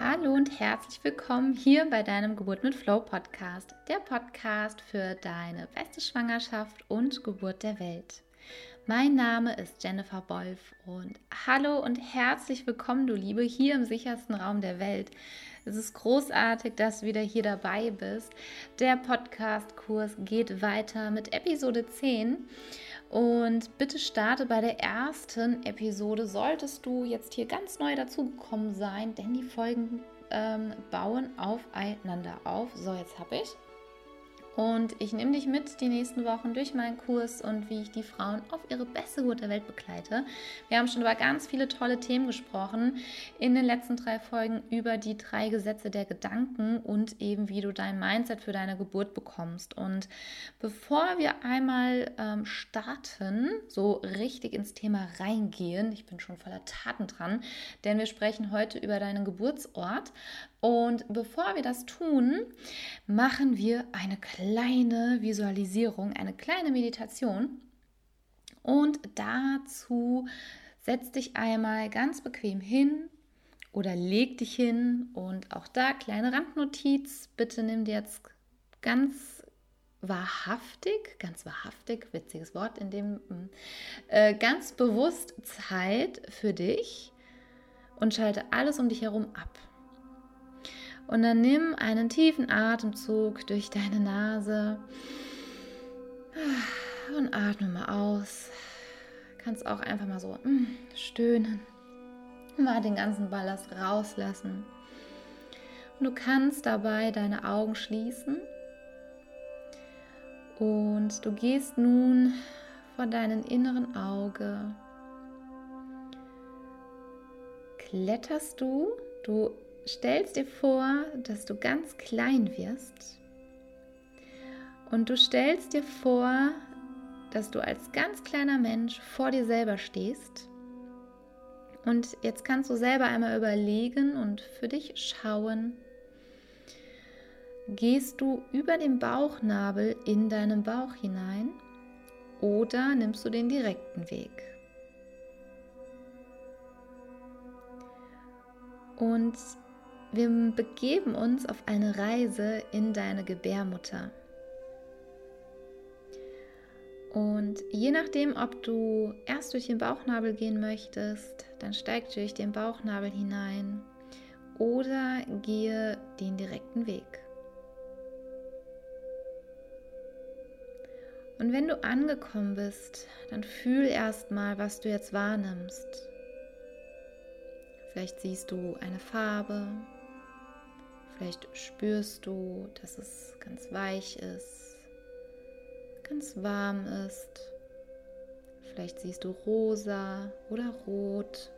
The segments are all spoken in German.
Hallo und herzlich willkommen hier bei deinem Geburt mit Flow Podcast, der Podcast für deine beste Schwangerschaft und Geburt der Welt. Mein Name ist Jennifer Wolf und hallo und herzlich willkommen, du Liebe, hier im sichersten Raum der Welt. Es ist großartig, dass du wieder hier dabei bist. Der Podcast-Kurs geht weiter mit Episode 10. Und bitte starte bei der ersten Episode, solltest du jetzt hier ganz neu dazugekommen sein, denn die Folgen ähm, bauen aufeinander auf. So, jetzt habe ich. Und ich nehme dich mit die nächsten Wochen durch meinen Kurs und wie ich die Frauen auf ihre beste Geburt der Welt begleite. Wir haben schon über ganz viele tolle Themen gesprochen in den letzten drei Folgen über die drei Gesetze der Gedanken und eben wie du dein Mindset für deine Geburt bekommst. Und bevor wir einmal ähm, starten, so richtig ins Thema reingehen, ich bin schon voller Taten dran, denn wir sprechen heute über deinen Geburtsort, und bevor wir das tun, machen wir eine kleine Visualisierung, eine kleine Meditation. Und dazu setz dich einmal ganz bequem hin oder leg dich hin. Und auch da kleine Randnotiz. Bitte nimm dir jetzt ganz wahrhaftig, ganz wahrhaftig, witziges Wort in dem, äh, ganz bewusst Zeit für dich und schalte alles um dich herum ab. Und dann nimm einen tiefen Atemzug durch deine Nase und atme mal aus. Kannst auch einfach mal so mm, stöhnen. Mal den ganzen Ballast rauslassen. Und du kannst dabei deine Augen schließen. Und du gehst nun vor deinem inneren Auge. Kletterst du, du stellst dir vor, dass du ganz klein wirst und du stellst dir vor, dass du als ganz kleiner Mensch vor dir selber stehst. Und jetzt kannst du selber einmal überlegen und für dich schauen, gehst du über den Bauchnabel in deinen Bauch hinein oder nimmst du den direkten Weg? Und wir begeben uns auf eine Reise in deine Gebärmutter. Und je nachdem, ob du erst durch den Bauchnabel gehen möchtest, dann steig durch den Bauchnabel hinein oder gehe den direkten Weg. Und wenn du angekommen bist, dann fühl erstmal, was du jetzt wahrnimmst. Vielleicht siehst du eine Farbe, Vielleicht spürst du, dass es ganz weich ist, ganz warm ist. Vielleicht siehst du rosa oder rot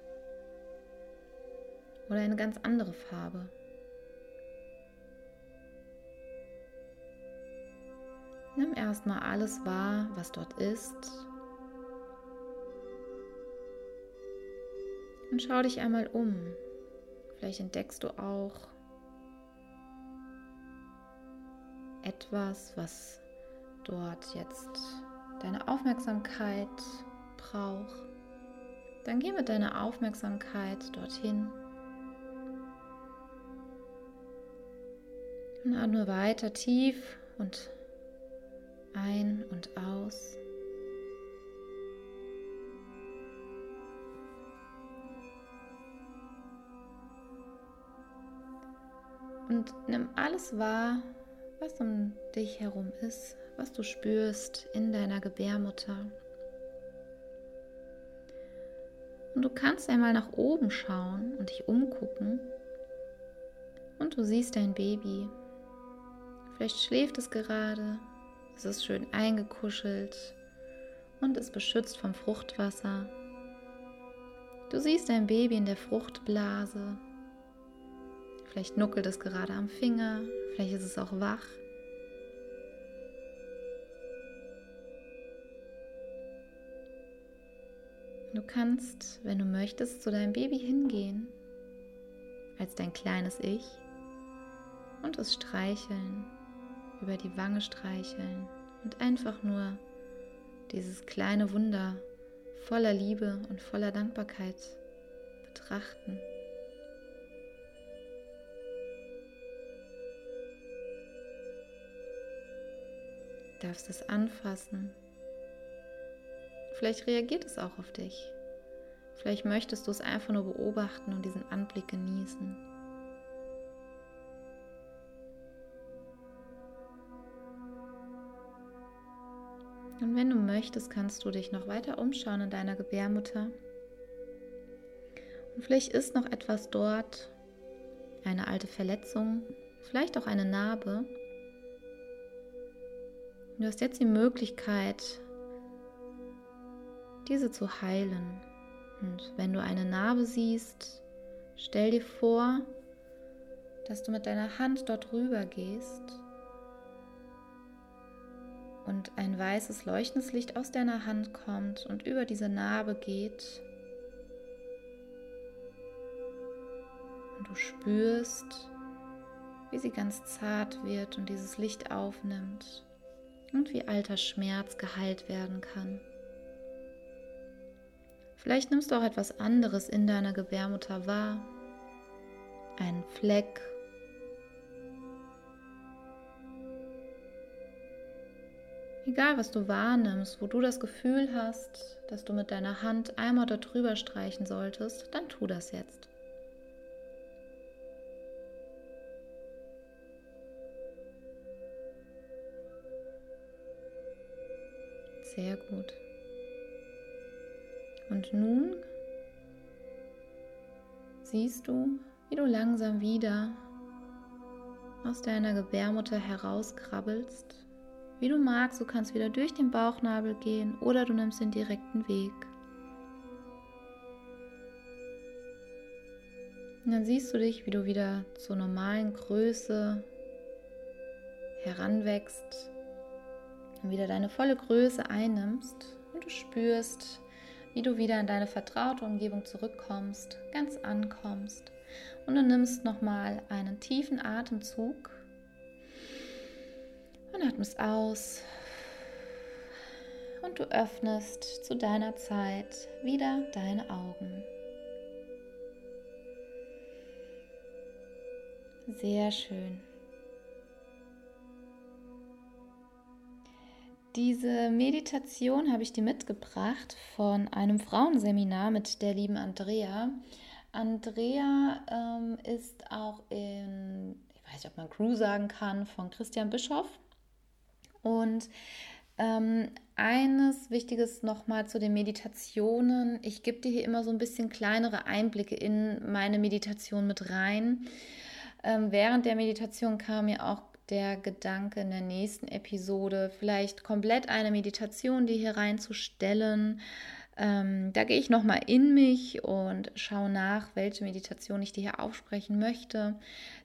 oder eine ganz andere Farbe. Nimm erstmal alles wahr, was dort ist. Und schau dich einmal um. Vielleicht entdeckst du auch etwas, was dort jetzt deine Aufmerksamkeit braucht, dann geh mit deiner Aufmerksamkeit dorthin. Und atme weiter tief und ein und aus. Und nimm alles wahr, was um dich herum ist, was du spürst in deiner Gebärmutter. Und du kannst einmal nach oben schauen und dich umgucken. Und du siehst dein Baby. Vielleicht schläft es gerade, es ist schön eingekuschelt und ist beschützt vom Fruchtwasser. Du siehst dein Baby in der Fruchtblase. Vielleicht nuckelt es gerade am Finger, Vielleicht ist es auch wach. Du kannst, wenn du möchtest, zu deinem Baby hingehen, als dein kleines Ich, und es streicheln, über die Wange streicheln und einfach nur dieses kleine Wunder voller Liebe und voller Dankbarkeit betrachten. Darfst es anfassen. Vielleicht reagiert es auch auf dich. Vielleicht möchtest du es einfach nur beobachten und diesen Anblick genießen. Und wenn du möchtest, kannst du dich noch weiter umschauen in deiner Gebärmutter. Und vielleicht ist noch etwas dort, eine alte Verletzung, vielleicht auch eine Narbe. Du hast jetzt die Möglichkeit, diese zu heilen. Und wenn du eine Narbe siehst, stell dir vor, dass du mit deiner Hand dort rüber gehst und ein weißes leuchtendes Licht aus deiner Hand kommt und über diese Narbe geht. Und du spürst, wie sie ganz zart wird und dieses Licht aufnimmt und wie alter Schmerz geheilt werden kann. Vielleicht nimmst du auch etwas anderes in deiner Gebärmutter wahr. Einen Fleck Egal, was du wahrnimmst, wo du das Gefühl hast, dass du mit deiner Hand einmal darüber streichen solltest, dann tu das jetzt. Sehr gut. Und nun siehst du, wie du langsam wieder aus deiner Gebärmutter herauskrabbelst wie du magst, du kannst wieder durch den Bauchnabel gehen oder du nimmst den direkten Weg. Und dann siehst du dich, wie du wieder zur normalen Größe heranwächst und wieder deine volle Größe einnimmst und du spürst, wie du wieder in deine vertraute Umgebung zurückkommst, ganz ankommst und du nimmst nochmal einen tiefen Atemzug und atmest aus. Und du öffnest zu deiner Zeit wieder deine Augen. Sehr schön. Diese Meditation habe ich dir mitgebracht von einem Frauenseminar mit der lieben Andrea. Andrea ähm, ist auch in, ich weiß nicht, ob man Crew sagen kann, von Christian Bischoff. Und ähm, eines Wichtiges nochmal zu den Meditationen. Ich gebe dir hier immer so ein bisschen kleinere Einblicke in meine Meditation mit rein. Ähm, während der Meditation kam mir auch der Gedanke in der nächsten Episode, vielleicht komplett eine Meditation, die hier reinzustellen. Ähm, da gehe ich nochmal in mich und schaue nach, welche Meditation ich dir hier aufsprechen möchte.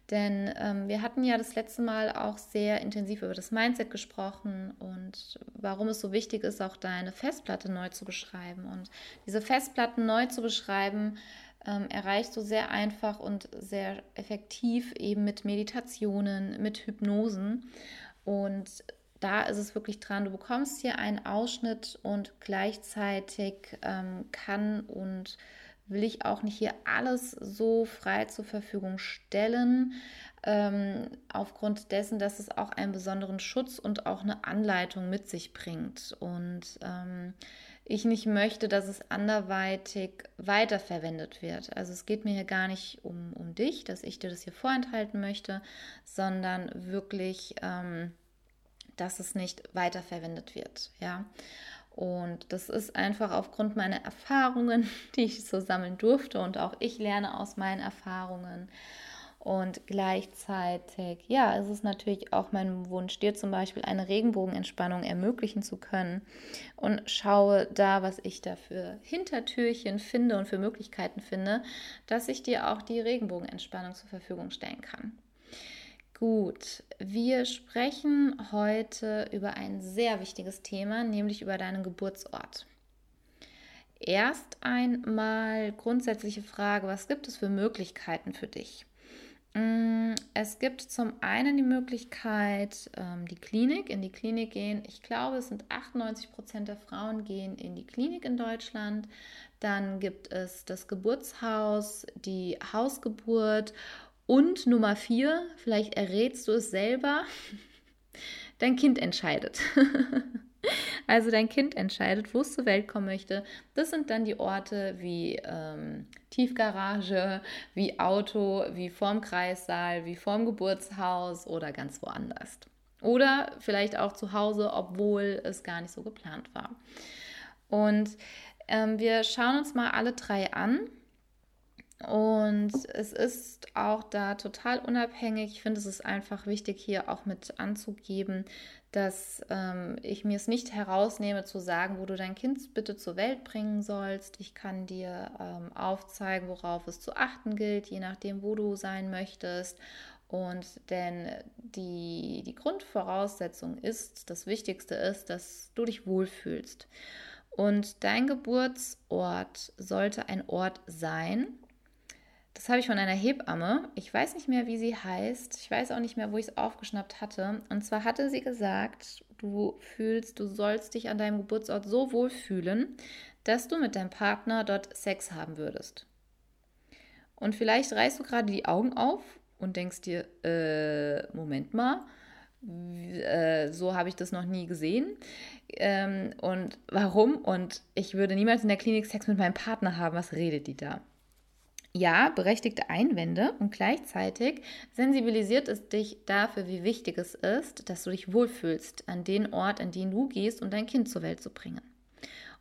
Denn ähm, wir hatten ja das letzte Mal auch sehr intensiv über das Mindset gesprochen und warum es so wichtig ist, auch deine Festplatte neu zu beschreiben. Und diese Festplatten neu zu beschreiben, ähm, erreichst du sehr einfach und sehr effektiv eben mit Meditationen, mit Hypnosen. Und da ist es wirklich dran, du bekommst hier einen Ausschnitt und gleichzeitig ähm, kann und will ich auch nicht hier alles so frei zur Verfügung stellen, ähm, aufgrund dessen, dass es auch einen besonderen Schutz und auch eine Anleitung mit sich bringt. Und ähm, ich nicht möchte, dass es anderweitig weiterverwendet wird. Also es geht mir hier gar nicht um, um dich, dass ich dir das hier vorenthalten möchte, sondern wirklich, ähm, dass es nicht weiterverwendet wird. Ja. Und das ist einfach aufgrund meiner Erfahrungen, die ich so sammeln durfte. Und auch ich lerne aus meinen Erfahrungen. Und gleichzeitig, ja, ist es natürlich auch mein Wunsch, dir zum Beispiel eine Regenbogenentspannung ermöglichen zu können. Und schaue da, was ich da für Hintertürchen finde und für Möglichkeiten finde, dass ich dir auch die Regenbogenentspannung zur Verfügung stellen kann. Gut, wir sprechen heute über ein sehr wichtiges Thema, nämlich über deinen Geburtsort. Erst einmal grundsätzliche Frage, was gibt es für Möglichkeiten für dich? Mm, es gibt zum einen die Möglichkeit, ähm, die Klinik, in die Klinik gehen. Ich glaube, es sind 98 Prozent der Frauen gehen in die Klinik in Deutschland. Dann gibt es das Geburtshaus, die Hausgeburt und Nummer vier, vielleicht errätst du es selber, dein Kind entscheidet. Also dein Kind entscheidet, wo es zur Welt kommen möchte. Das sind dann die Orte wie ähm, Tiefgarage, wie Auto, wie vorm Kreissaal, wie vorm Geburtshaus oder ganz woanders. Oder vielleicht auch zu Hause, obwohl es gar nicht so geplant war. Und ähm, wir schauen uns mal alle drei an und es ist auch da total unabhängig. Ich finde, es ist einfach wichtig, hier auch mit anzugeben, dass ähm, ich mir es nicht herausnehme zu sagen, wo du dein Kind bitte zur Welt bringen sollst. Ich kann dir ähm, aufzeigen, worauf es zu achten gilt, je nachdem, wo du sein möchtest. Und denn die, die Grundvoraussetzung ist, das Wichtigste ist, dass du dich wohlfühlst. Und dein Geburtsort sollte ein Ort sein, das habe ich von einer Hebamme. Ich weiß nicht mehr, wie sie heißt. Ich weiß auch nicht mehr, wo ich es aufgeschnappt hatte. Und zwar hatte sie gesagt, du fühlst, du sollst dich an deinem Geburtsort so wohlfühlen, dass du mit deinem Partner dort Sex haben würdest. Und vielleicht reißt du gerade die Augen auf und denkst dir, äh, Moment mal, äh, so habe ich das noch nie gesehen. Ähm, und warum? Und ich würde niemals in der Klinik Sex mit meinem Partner haben. Was redet die da? Ja, berechtigte Einwände und gleichzeitig sensibilisiert es dich dafür, wie wichtig es ist, dass du dich wohlfühlst an den Ort, an den du gehst, um dein Kind zur Welt zu bringen.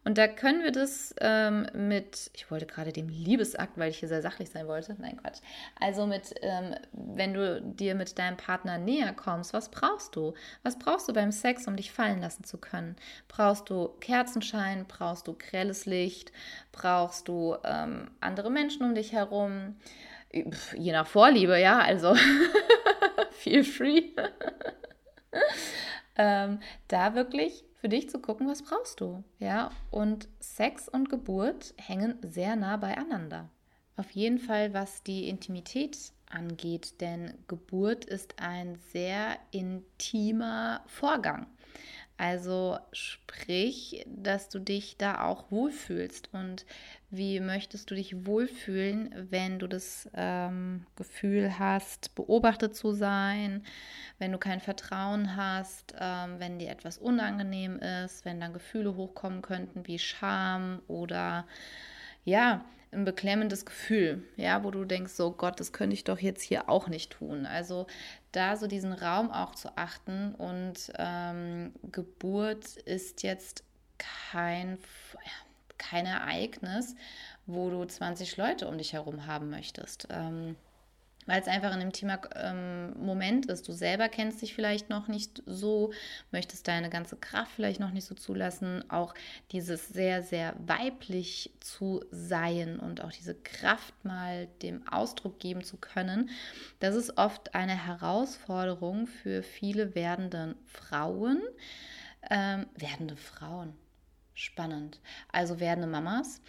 Und da können wir das ähm, mit, ich wollte gerade dem Liebesakt, weil ich hier sehr sachlich sein wollte. Nein, Quatsch. Also mit, ähm, wenn du dir mit deinem Partner näher kommst, was brauchst du? Was brauchst du beim Sex, um dich fallen lassen zu können? Brauchst du Kerzenschein? Brauchst du grelles Licht? Brauchst du ähm, andere Menschen um dich herum? Je nach Vorliebe, ja, also feel free. ähm, da wirklich für dich zu gucken, was brauchst du, ja? Und Sex und Geburt hängen sehr nah beieinander. Auf jeden Fall, was die Intimität angeht, denn Geburt ist ein sehr intimer Vorgang. Also sprich, dass du dich da auch wohlfühlst. Und wie möchtest du dich wohlfühlen, wenn du das ähm, Gefühl hast, beobachtet zu sein, wenn du kein Vertrauen hast, ähm, wenn dir etwas unangenehm ist, wenn dann Gefühle hochkommen könnten wie Scham oder ja, ein beklemmendes Gefühl, ja, wo du denkst, so Gott, das könnte ich doch jetzt hier auch nicht tun. Also da so diesen Raum auch zu achten und ähm, Geburt ist jetzt kein, kein Ereignis, wo du 20 Leute um dich herum haben möchtest. Ähm, weil es einfach in dem Thema ähm, Moment ist. Du selber kennst dich vielleicht noch nicht so, möchtest deine ganze Kraft vielleicht noch nicht so zulassen, auch dieses sehr, sehr weiblich zu sein und auch diese Kraft mal dem Ausdruck geben zu können. Das ist oft eine Herausforderung für viele werdende Frauen. Ähm, werdende Frauen spannend. Also werdende Mamas,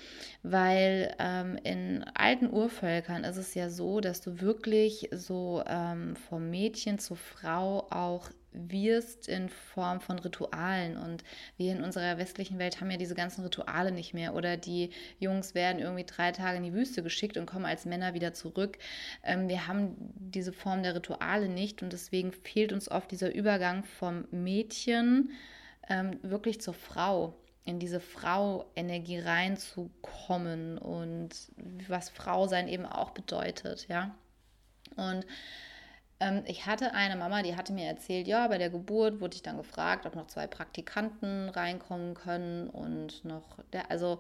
weil ähm, in alten Urvölkern ist es ja so, dass du wirklich so ähm, vom Mädchen zur Frau auch wirst in Form von Ritualen. Und wir in unserer westlichen Welt haben ja diese ganzen Rituale nicht mehr. Oder die Jungs werden irgendwie drei Tage in die Wüste geschickt und kommen als Männer wieder zurück. Ähm, wir haben diese Form der Rituale nicht und deswegen fehlt uns oft dieser Übergang vom Mädchen ähm, wirklich zur Frau in diese Frau-Energie reinzukommen und was Frau sein eben auch bedeutet, ja. Und ähm, ich hatte eine Mama, die hatte mir erzählt, ja, bei der Geburt wurde ich dann gefragt, ob noch zwei Praktikanten reinkommen können und noch, der, also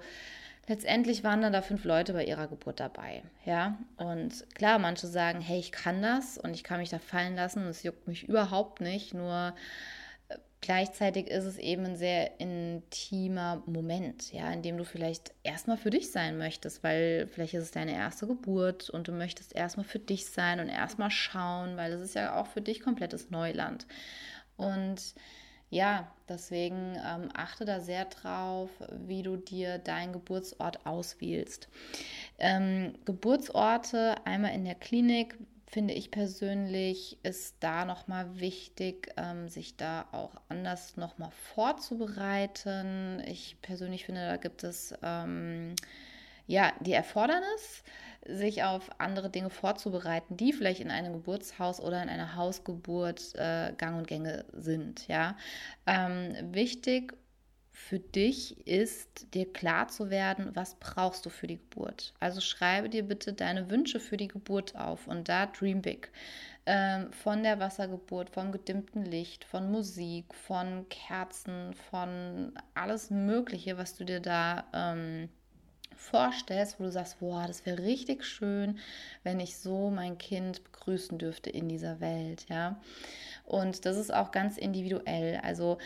letztendlich waren dann da fünf Leute bei ihrer Geburt dabei, ja. Und klar, manche sagen, hey, ich kann das und ich kann mich da fallen lassen es juckt mich überhaupt nicht, nur Gleichzeitig ist es eben ein sehr intimer Moment, ja, in dem du vielleicht erstmal für dich sein möchtest, weil vielleicht ist es deine erste Geburt und du möchtest erstmal für dich sein und erstmal schauen, weil es ist ja auch für dich komplettes Neuland. Und ja, deswegen ähm, achte da sehr drauf, wie du dir deinen Geburtsort auswählst. Ähm, Geburtsorte einmal in der Klinik finde ich persönlich, ist da nochmal wichtig, ähm, sich da auch anders nochmal vorzubereiten. Ich persönlich finde, da gibt es ähm, ja, die Erfordernis, sich auf andere Dinge vorzubereiten, die vielleicht in einem Geburtshaus oder in einer Hausgeburt äh, gang und gänge sind. Ja, ähm, wichtig für dich ist, dir klar zu werden, was brauchst du für die Geburt. Also schreibe dir bitte deine Wünsche für die Geburt auf und da dream big. Ähm, von der Wassergeburt, vom gedimmten Licht, von Musik, von Kerzen, von alles Mögliche, was du dir da ähm, vorstellst, wo du sagst, boah, das wäre richtig schön, wenn ich so mein Kind begrüßen dürfte in dieser Welt, ja. Und das ist auch ganz individuell. Also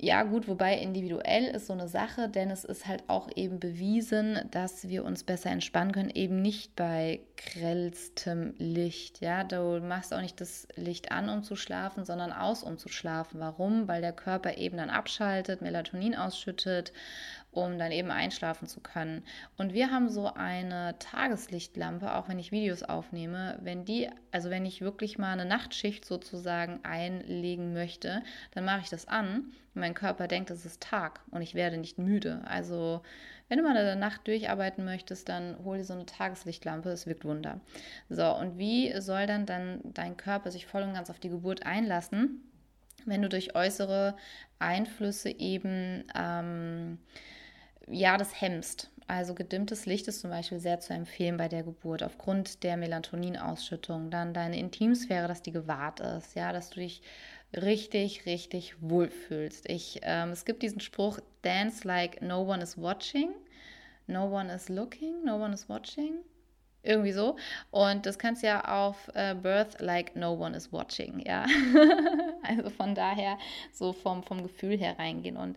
ja, gut, wobei individuell ist so eine Sache, denn es ist halt auch eben bewiesen, dass wir uns besser entspannen können, eben nicht bei grellstem Licht. Ja, du machst auch nicht das Licht an, um zu schlafen, sondern aus, um zu schlafen. Warum? Weil der Körper eben dann abschaltet, Melatonin ausschüttet um dann eben einschlafen zu können. Und wir haben so eine Tageslichtlampe, auch wenn ich Videos aufnehme, wenn die, also wenn ich wirklich mal eine Nachtschicht sozusagen einlegen möchte, dann mache ich das an mein Körper denkt, es ist Tag und ich werde nicht müde. Also wenn du mal in der Nacht durcharbeiten möchtest, dann hol dir so eine Tageslichtlampe, es wirkt Wunder. So, und wie soll dann, dann dein Körper sich voll und ganz auf die Geburt einlassen, wenn du durch äußere Einflüsse eben ähm, ja, das hemmst. Also gedimmtes Licht ist zum Beispiel sehr zu empfehlen bei der Geburt aufgrund der Melatoninausschüttung. Dann deine Intimsphäre, dass die gewahrt ist, ja, dass du dich richtig, richtig wohlfühlst. Ich, ähm, es gibt diesen Spruch, dance like no one is watching, no one is looking, no one is watching. Irgendwie so. Und das kannst du ja auf äh, Birth like no one is watching, ja. also von daher so vom, vom Gefühl her reingehen. Und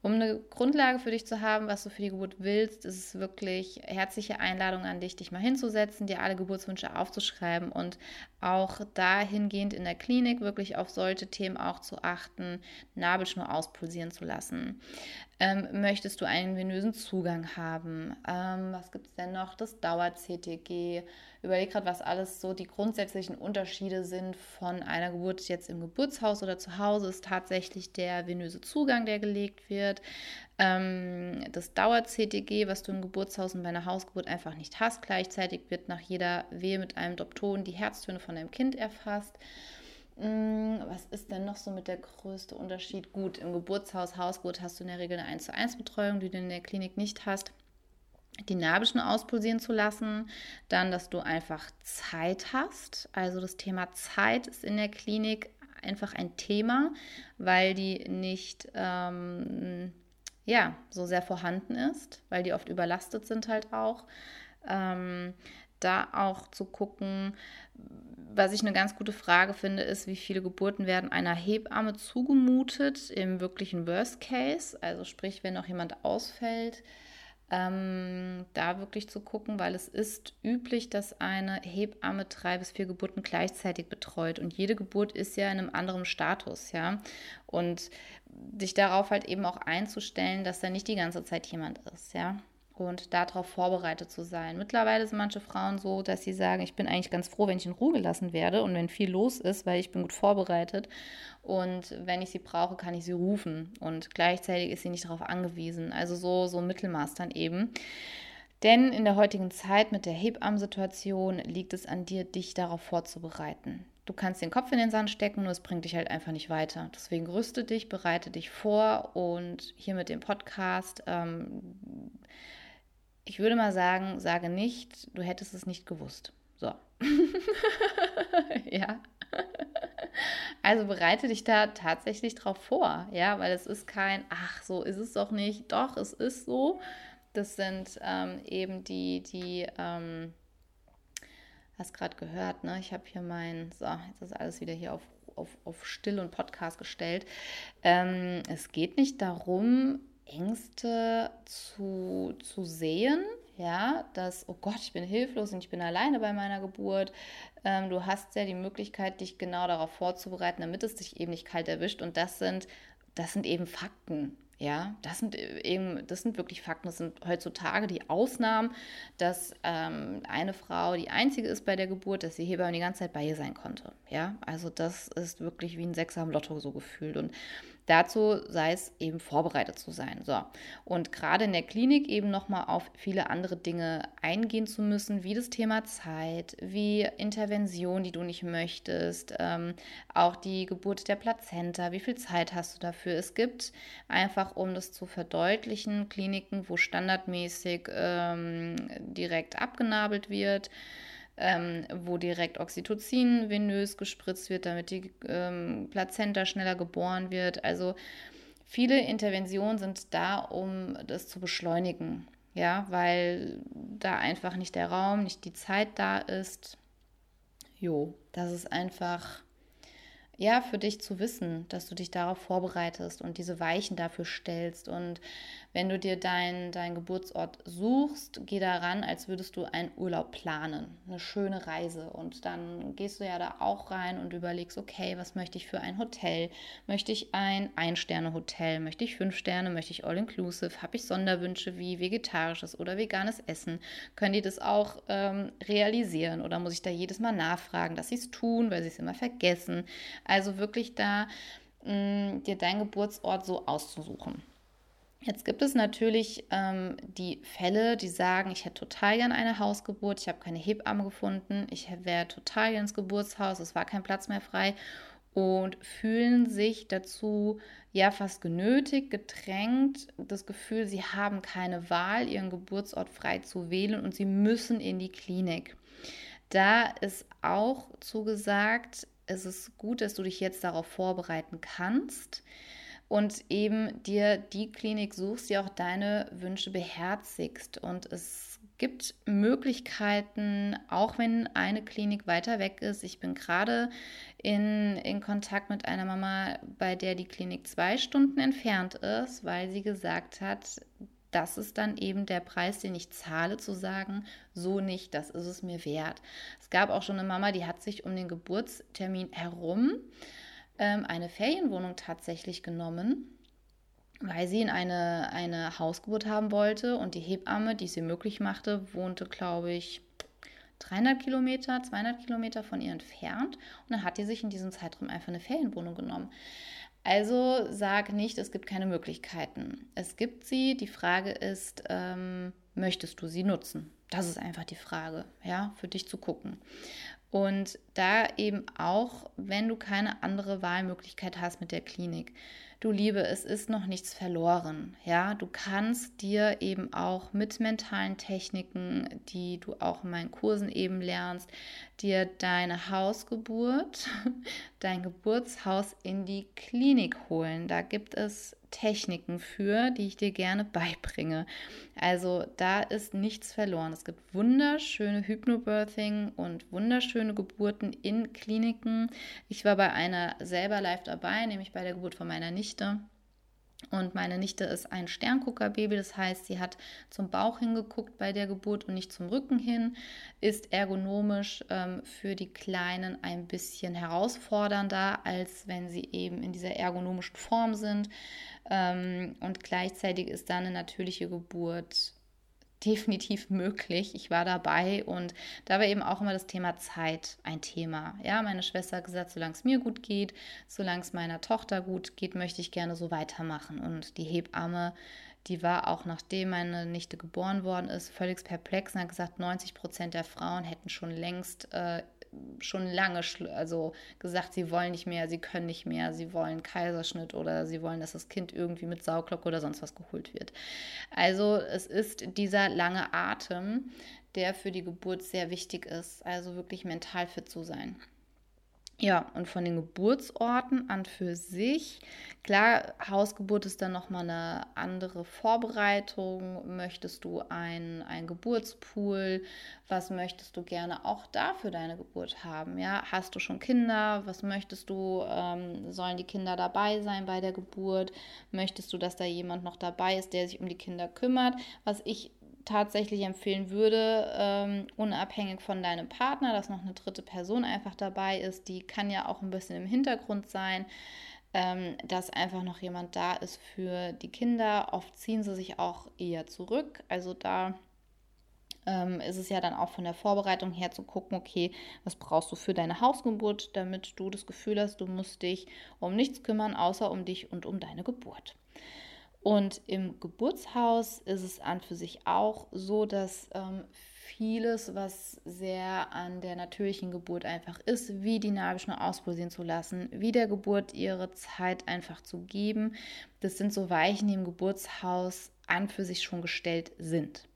um eine Grundlage für dich zu haben, was du für die Geburt willst, ist es wirklich herzliche Einladung an dich, dich mal hinzusetzen, dir alle Geburtswünsche aufzuschreiben und auch dahingehend in der Klinik wirklich auf solche Themen auch zu achten, Nabelschnur auspulsieren zu lassen. Ähm, möchtest du einen venösen Zugang haben? Ähm, was gibt es denn noch? Das Dauer-CTG. Überleg gerade, was alles so die grundsätzlichen Unterschiede sind von einer Geburt jetzt im Geburtshaus oder zu Hause. Ist tatsächlich der venöse Zugang, der gelegt wird. Ähm, das Dauer-CTG, was du im Geburtshaus und bei einer Hausgeburt einfach nicht hast. Gleichzeitig wird nach jeder Wehe mit einem Dopton die Herztöne von deinem Kind erfasst. Mm, was ist denn noch so mit der größte Unterschied? Gut, im Geburtshaus, Hausgeburt hast du in der Regel eine 1 zu 1 Betreuung, die du in der Klinik nicht hast. Die Nabelschnur auspulsieren zu lassen, dann, dass du einfach Zeit hast. Also das Thema Zeit ist in der Klinik einfach ein Thema, weil die nicht ähm, ja, so sehr vorhanden ist, weil die oft überlastet sind halt auch. Ähm, da auch zu gucken, was ich eine ganz gute Frage finde, ist, wie viele Geburten werden einer Hebamme zugemutet im wirklichen Worst Case, also sprich, wenn noch jemand ausfällt, ähm, da wirklich zu gucken, weil es ist üblich, dass eine Hebamme drei bis vier Geburten gleichzeitig betreut. Und jede Geburt ist ja in einem anderen Status, ja. Und dich darauf halt eben auch einzustellen, dass da nicht die ganze Zeit jemand ist, ja und darauf vorbereitet zu sein. Mittlerweile sind manche Frauen so, dass sie sagen, ich bin eigentlich ganz froh, wenn ich in Ruhe gelassen werde und wenn viel los ist, weil ich bin gut vorbereitet und wenn ich sie brauche, kann ich sie rufen und gleichzeitig ist sie nicht darauf angewiesen. Also so so Mittelmaß dann eben. Denn in der heutigen Zeit mit der Hebammensituation liegt es an dir, dich darauf vorzubereiten. Du kannst den Kopf in den Sand stecken, nur es bringt dich halt einfach nicht weiter. Deswegen rüste dich, bereite dich vor und hier mit dem Podcast ähm, ich würde mal sagen, sage nicht, du hättest es nicht gewusst. So. ja. Also bereite dich da tatsächlich drauf vor, ja, weil es ist kein, ach, so ist es doch nicht. Doch, es ist so. Das sind ähm, eben die, die, ähm, hast gerade gehört, ne? Ich habe hier mein, so, jetzt ist alles wieder hier auf, auf, auf Still und Podcast gestellt. Ähm, es geht nicht darum, Ängste zu, zu sehen, ja, dass, oh Gott, ich bin hilflos und ich bin alleine bei meiner Geburt. Ähm, du hast ja die Möglichkeit, dich genau darauf vorzubereiten, damit es dich eben nicht kalt erwischt. Und das sind, das sind eben Fakten. Ja, das sind eben, das sind wirklich Fakten. Das sind heutzutage die Ausnahmen, dass ähm, eine Frau die einzige ist bei der Geburt, dass die Hebamme die ganze Zeit bei ihr sein konnte. Ja, also das ist wirklich wie ein Sechser am Lotto so gefühlt. Und Dazu sei es eben vorbereitet zu sein. So. Und gerade in der Klinik eben nochmal auf viele andere Dinge eingehen zu müssen, wie das Thema Zeit, wie Intervention, die du nicht möchtest, ähm, auch die Geburt der Plazenta, wie viel Zeit hast du dafür? Es gibt einfach, um das zu verdeutlichen, Kliniken, wo standardmäßig ähm, direkt abgenabelt wird ähm, wo direkt Oxytocin venös gespritzt wird, damit die ähm, Plazenta schneller geboren wird. Also viele Interventionen sind da, um das zu beschleunigen. Ja, weil da einfach nicht der Raum, nicht die Zeit da ist. Jo, das ist einfach ja, für dich zu wissen, dass du dich darauf vorbereitest und diese Weichen dafür stellst. Und wenn du dir deinen dein Geburtsort suchst, geh daran, als würdest du einen Urlaub planen, eine schöne Reise. Und dann gehst du ja da auch rein und überlegst, okay, was möchte ich für ein Hotel? Möchte ich ein Ein-Sterne-Hotel? Möchte ich fünf Sterne? Möchte ich All-Inclusive? Habe ich Sonderwünsche wie vegetarisches oder veganes Essen? Können die das auch ähm, realisieren? Oder muss ich da jedes Mal nachfragen, dass sie es tun, weil sie es immer vergessen? Also wirklich da mh, mm, dir deinen Geburtsort so auszusuchen. Jetzt gibt es natürlich ähm, die Fälle, die sagen, ich hätte total gern eine Hausgeburt, ich habe keine Hebamme gefunden, ich wäre total gern ins Geburtshaus, es war kein Platz mehr frei und fühlen sich dazu ja fast genötigt, gedrängt, das Gefühl, sie haben keine Wahl, ihren Geburtsort frei zu wählen und sie müssen in die Klinik. Da ist auch zugesagt, es ist gut, dass du dich jetzt darauf vorbereiten kannst und eben dir die Klinik suchst, die auch deine Wünsche beherzigst. Und es gibt Möglichkeiten, auch wenn eine Klinik weiter weg ist. Ich bin gerade in, in Kontakt mit einer Mama, bei der die Klinik zwei Stunden entfernt ist, weil sie gesagt hat, das ist dann eben der Preis, den ich zahle, zu sagen, so nicht, das ist es mir wert. Es gab auch schon eine Mama, die hat sich um den Geburtstermin herum ähm, eine Ferienwohnung tatsächlich genommen, weil sie in eine, eine Hausgeburt haben wollte und die Hebamme, die es ihr möglich machte, wohnte, glaube ich, 300 Kilometer, 200 Kilometer von ihr entfernt. Und dann hat die sich in diesem Zeitraum einfach eine Ferienwohnung genommen. Also sag nicht, es gibt keine Möglichkeiten. Es gibt sie. Die Frage ist, ähm, möchtest du sie nutzen? Das ist einfach die Frage, ja, für dich zu gucken. Und da eben auch, wenn du keine andere Wahlmöglichkeit hast mit der Klinik, du Liebe, es ist noch nichts verloren. Ja, du kannst dir eben auch mit mentalen Techniken, die du auch in meinen Kursen eben lernst, dir deine Hausgeburt, dein Geburtshaus in die Klinik holen. Da gibt es Techniken für, die ich dir gerne beibringe. Also da ist nichts verloren. Es gibt wunderschöne Hypnobirthing und wunderschöne Geburten in Kliniken. Ich war bei einer selber live dabei, nämlich bei der Geburt von meiner Nichte. Und meine Nichte ist ein Sternguckerbaby, das heißt, sie hat zum Bauch hingeguckt bei der Geburt und nicht zum Rücken hin, ist ergonomisch ähm, für die Kleinen ein bisschen herausfordernder, als wenn sie eben in dieser ergonomischen Form sind. Ähm, und gleichzeitig ist da eine natürliche Geburt definitiv möglich. Ich war dabei und da war eben auch immer das Thema Zeit ein Thema. Ja, meine Schwester hat gesagt, solange es mir gut geht, solange es meiner Tochter gut geht, möchte ich gerne so weitermachen. Und die Hebamme, die war auch nachdem meine Nichte geboren worden ist, völlig perplex und hat gesagt, 90 Prozent der Frauen hätten schon längst äh, schon lange also gesagt, sie wollen nicht mehr, sie können nicht mehr, sie wollen Kaiserschnitt oder sie wollen, dass das Kind irgendwie mit Sauglocke oder sonst was geholt wird. Also es ist dieser lange Atem, der für die Geburt sehr wichtig ist, also wirklich mental fit zu sein. Ja, und von den Geburtsorten an für sich, klar, Hausgeburt ist dann nochmal eine andere Vorbereitung. Möchtest du einen, Geburtspool? Was möchtest du gerne auch da für deine Geburt haben? Ja, hast du schon Kinder? Was möchtest du? Ähm, sollen die Kinder dabei sein bei der Geburt? Möchtest du, dass da jemand noch dabei ist, der sich um die Kinder kümmert? Was ich tatsächlich empfehlen würde, ähm, unabhängig von deinem Partner, dass noch eine dritte Person einfach dabei ist. Die kann ja auch ein bisschen im Hintergrund sein, ähm, dass einfach noch jemand da ist für die Kinder. Oft ziehen sie sich auch eher zurück. Also da ähm, ist es ja dann auch von der Vorbereitung her zu gucken, okay, was brauchst du für deine Hausgeburt, damit du das Gefühl hast, du musst dich um nichts kümmern, außer um dich und um deine Geburt. Und im Geburtshaus ist es an für sich auch so, dass ähm, vieles, was sehr an der natürlichen Geburt einfach ist, wie die Nabelschnur auspulsieren zu lassen, wie der Geburt ihre Zeit einfach zu geben, das sind so Weichen, die im Geburtshaus an für sich schon gestellt sind.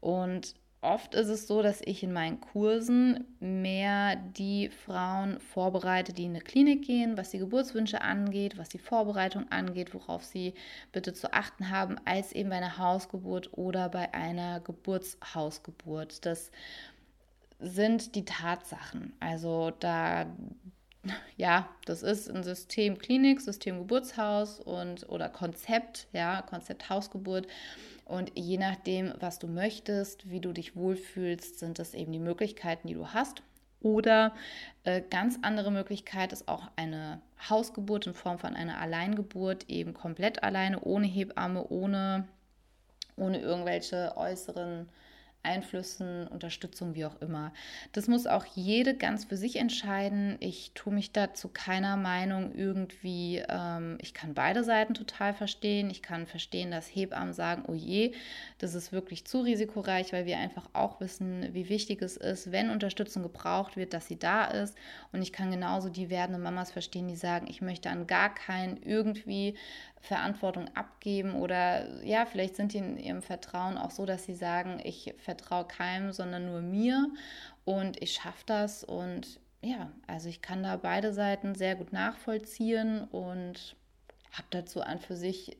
Und oft ist es so, dass ich in meinen Kursen mehr die Frauen vorbereite, die in eine Klinik gehen, was die Geburtswünsche angeht, was die Vorbereitung angeht, worauf sie bitte zu achten haben, als eben bei einer Hausgeburt oder bei einer Geburtshausgeburt. Das sind die Tatsachen. Also da ja, das ist ein System Klinik, System Geburtshaus und oder Konzept, ja, Konzept Hausgeburt. Und je nachdem, was du möchtest, wie du dich wohlfühlst, sind das eben die Möglichkeiten, die du hast. Oder äh, ganz andere Möglichkeit ist auch eine Hausgeburt in Form von einer Alleingeburt, eben komplett alleine, ohne Hebamme, ohne, ohne irgendwelche äußeren Einflüssen, Unterstützung, wie auch immer. Das muss auch jede ganz für sich entscheiden. Ich tue mich da zu keiner Meinung irgendwie, ähm, ich kann beide Seiten total verstehen. Ich kann verstehen, dass Hebammen sagen, oh je, das ist wirklich zu risikoreich, weil wir einfach auch wissen, wie wichtig es ist, wenn Unterstützung gebraucht wird, dass sie da ist. Und ich kann genauso die werdenden Mamas verstehen, die sagen, ich möchte an gar keinen irgendwie Verantwortung abgeben oder ja, vielleicht sind die in ihrem Vertrauen auch so, dass sie sagen, ich vertraue keinem, sondern nur mir und ich schaffe das und ja, also ich kann da beide Seiten sehr gut nachvollziehen und habe dazu an für sich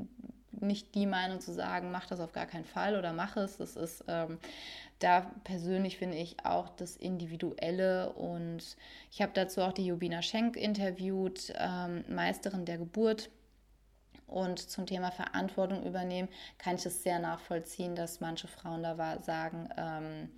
nicht die Meinung zu sagen, mach das auf gar keinen Fall oder mach es. Das ist ähm, da persönlich finde ich auch das Individuelle und ich habe dazu auch die Jubina Schenk interviewt, ähm, Meisterin der Geburt und zum Thema Verantwortung übernehmen, kann ich es sehr nachvollziehen, dass manche Frauen da sagen, ähm,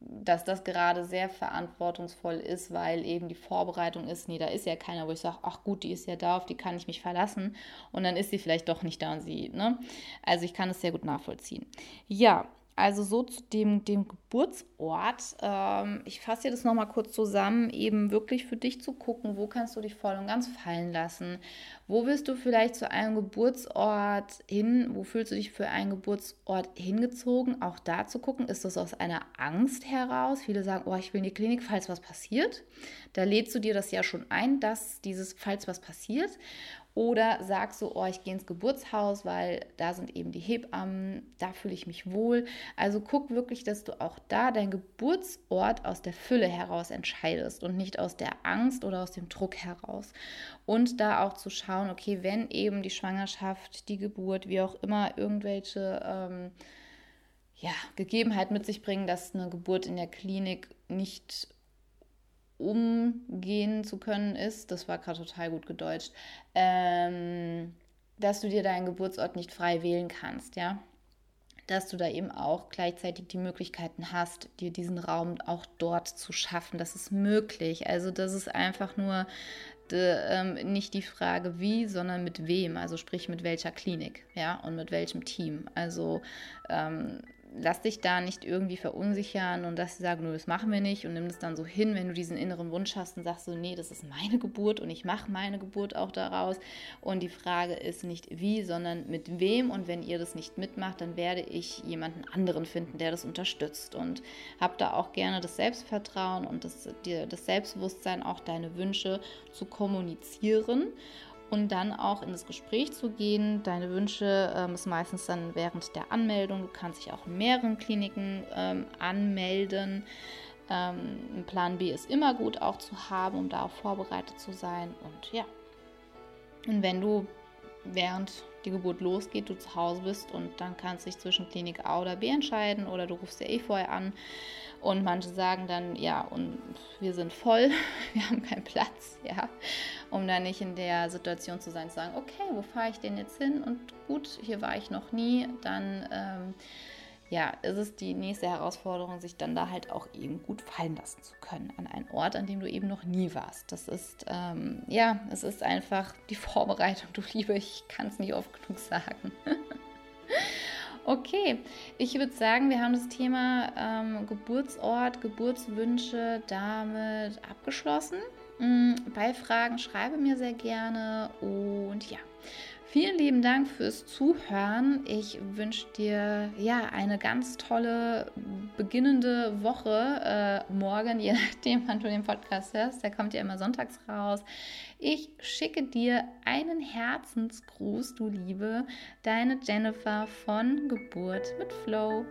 dass das gerade sehr verantwortungsvoll ist, weil eben die Vorbereitung ist, nee, da ist ja keiner, wo ich sage, ach gut, die ist ja da, auf die kann ich mich verlassen. Und dann ist sie vielleicht doch nicht da und sie, ne? Also ich kann es sehr gut nachvollziehen. Ja, also so zu dem, dem Geburtsort. Ähm, ich fasse dir das nochmal kurz zusammen, eben wirklich für dich zu gucken, wo kannst du dich voll und ganz fallen lassen. Wo willst du vielleicht zu einem Geburtsort hin? Wo fühlst du dich für einen Geburtsort hingezogen? Auch da zu gucken, ist das aus einer Angst heraus? Viele sagen, oh, ich will in die Klinik, falls was passiert. Da lädst du dir das ja schon ein, dass dieses, falls was passiert. Oder sagst du, oh, ich gehe ins Geburtshaus, weil da sind eben die Hebammen, da fühle ich mich wohl. Also guck wirklich, dass du auch da deinen Geburtsort aus der Fülle heraus entscheidest und nicht aus der Angst oder aus dem Druck heraus. Und da auch zu schauen, okay, wenn eben die Schwangerschaft, die Geburt, wie auch immer, irgendwelche ähm, ja, Gegebenheiten mit sich bringen, dass eine Geburt in der Klinik nicht umgehen zu können ist, das war gerade total gut gedeutscht, ähm, dass du dir deinen Geburtsort nicht frei wählen kannst, ja. Dass du da eben auch gleichzeitig die Möglichkeiten hast, dir diesen Raum auch dort zu schaffen. Das ist möglich. Also das ist einfach nur de, ähm, nicht die Frage wie, sondern mit wem. Also sprich mit welcher Klinik, ja, und mit welchem Team. Also ähm, lass dich da nicht irgendwie verunsichern und dass sie sagen, nur das machen wir nicht und nimm das dann so hin, wenn du diesen inneren Wunsch hast und sagst so, nee, das ist meine Geburt und ich mache meine Geburt auch daraus. Und die Frage ist nicht wie, sondern mit wem. Und wenn ihr das nicht mitmacht, dann werde ich jemanden anderen finden, der das unterstützt. Und hab da auch gerne das Selbstvertrauen und das, das Selbstbewusstsein, auch deine Wünsche zu kommunizieren und dann auch in das Gespräch zu gehen. Deine Wünsche ähm, ist meistens dann während der Anmeldung. Du kannst dich auch in mehreren Kliniken ähm, anmelden. Ähm, ein Plan B ist immer gut auch zu haben, um darauf vorbereitet zu sein. Und ja, und wenn du während die Geburt losgeht, du zu Hause bist und dann kannst du dich zwischen Klinik A oder B entscheiden oder du rufst ja eh vorher an und manche sagen dann, ja, und wir sind voll, wir haben keinen Platz, ja, um dann nicht in der Situation zu sein, zu sagen, okay, wo fahre ich denn jetzt hin? Und gut, hier war ich noch nie, dann ähm, ja, ist es die nächste Herausforderung, sich dann da halt auch eben gut fallen lassen zu können an einen Ort, an dem du eben noch nie warst. Das ist, ähm, ja, es ist einfach die Vorbereitung, du Liebe, ich kann es nicht oft genug sagen. Okay, ich würde sagen, wir haben das Thema ähm, Geburtsort, Geburtswünsche damit abgeschlossen. Mm, bei Fragen schreibe mir sehr gerne und ja. Vielen lieben Dank fürs Zuhören. Ich wünsche dir ja eine ganz tolle beginnende Woche äh, morgen, je nachdem, wann du den Podcast hörst. Der kommt ja immer sonntags raus. Ich schicke dir einen Herzensgruß, du Liebe, deine Jennifer von Geburt mit Flow.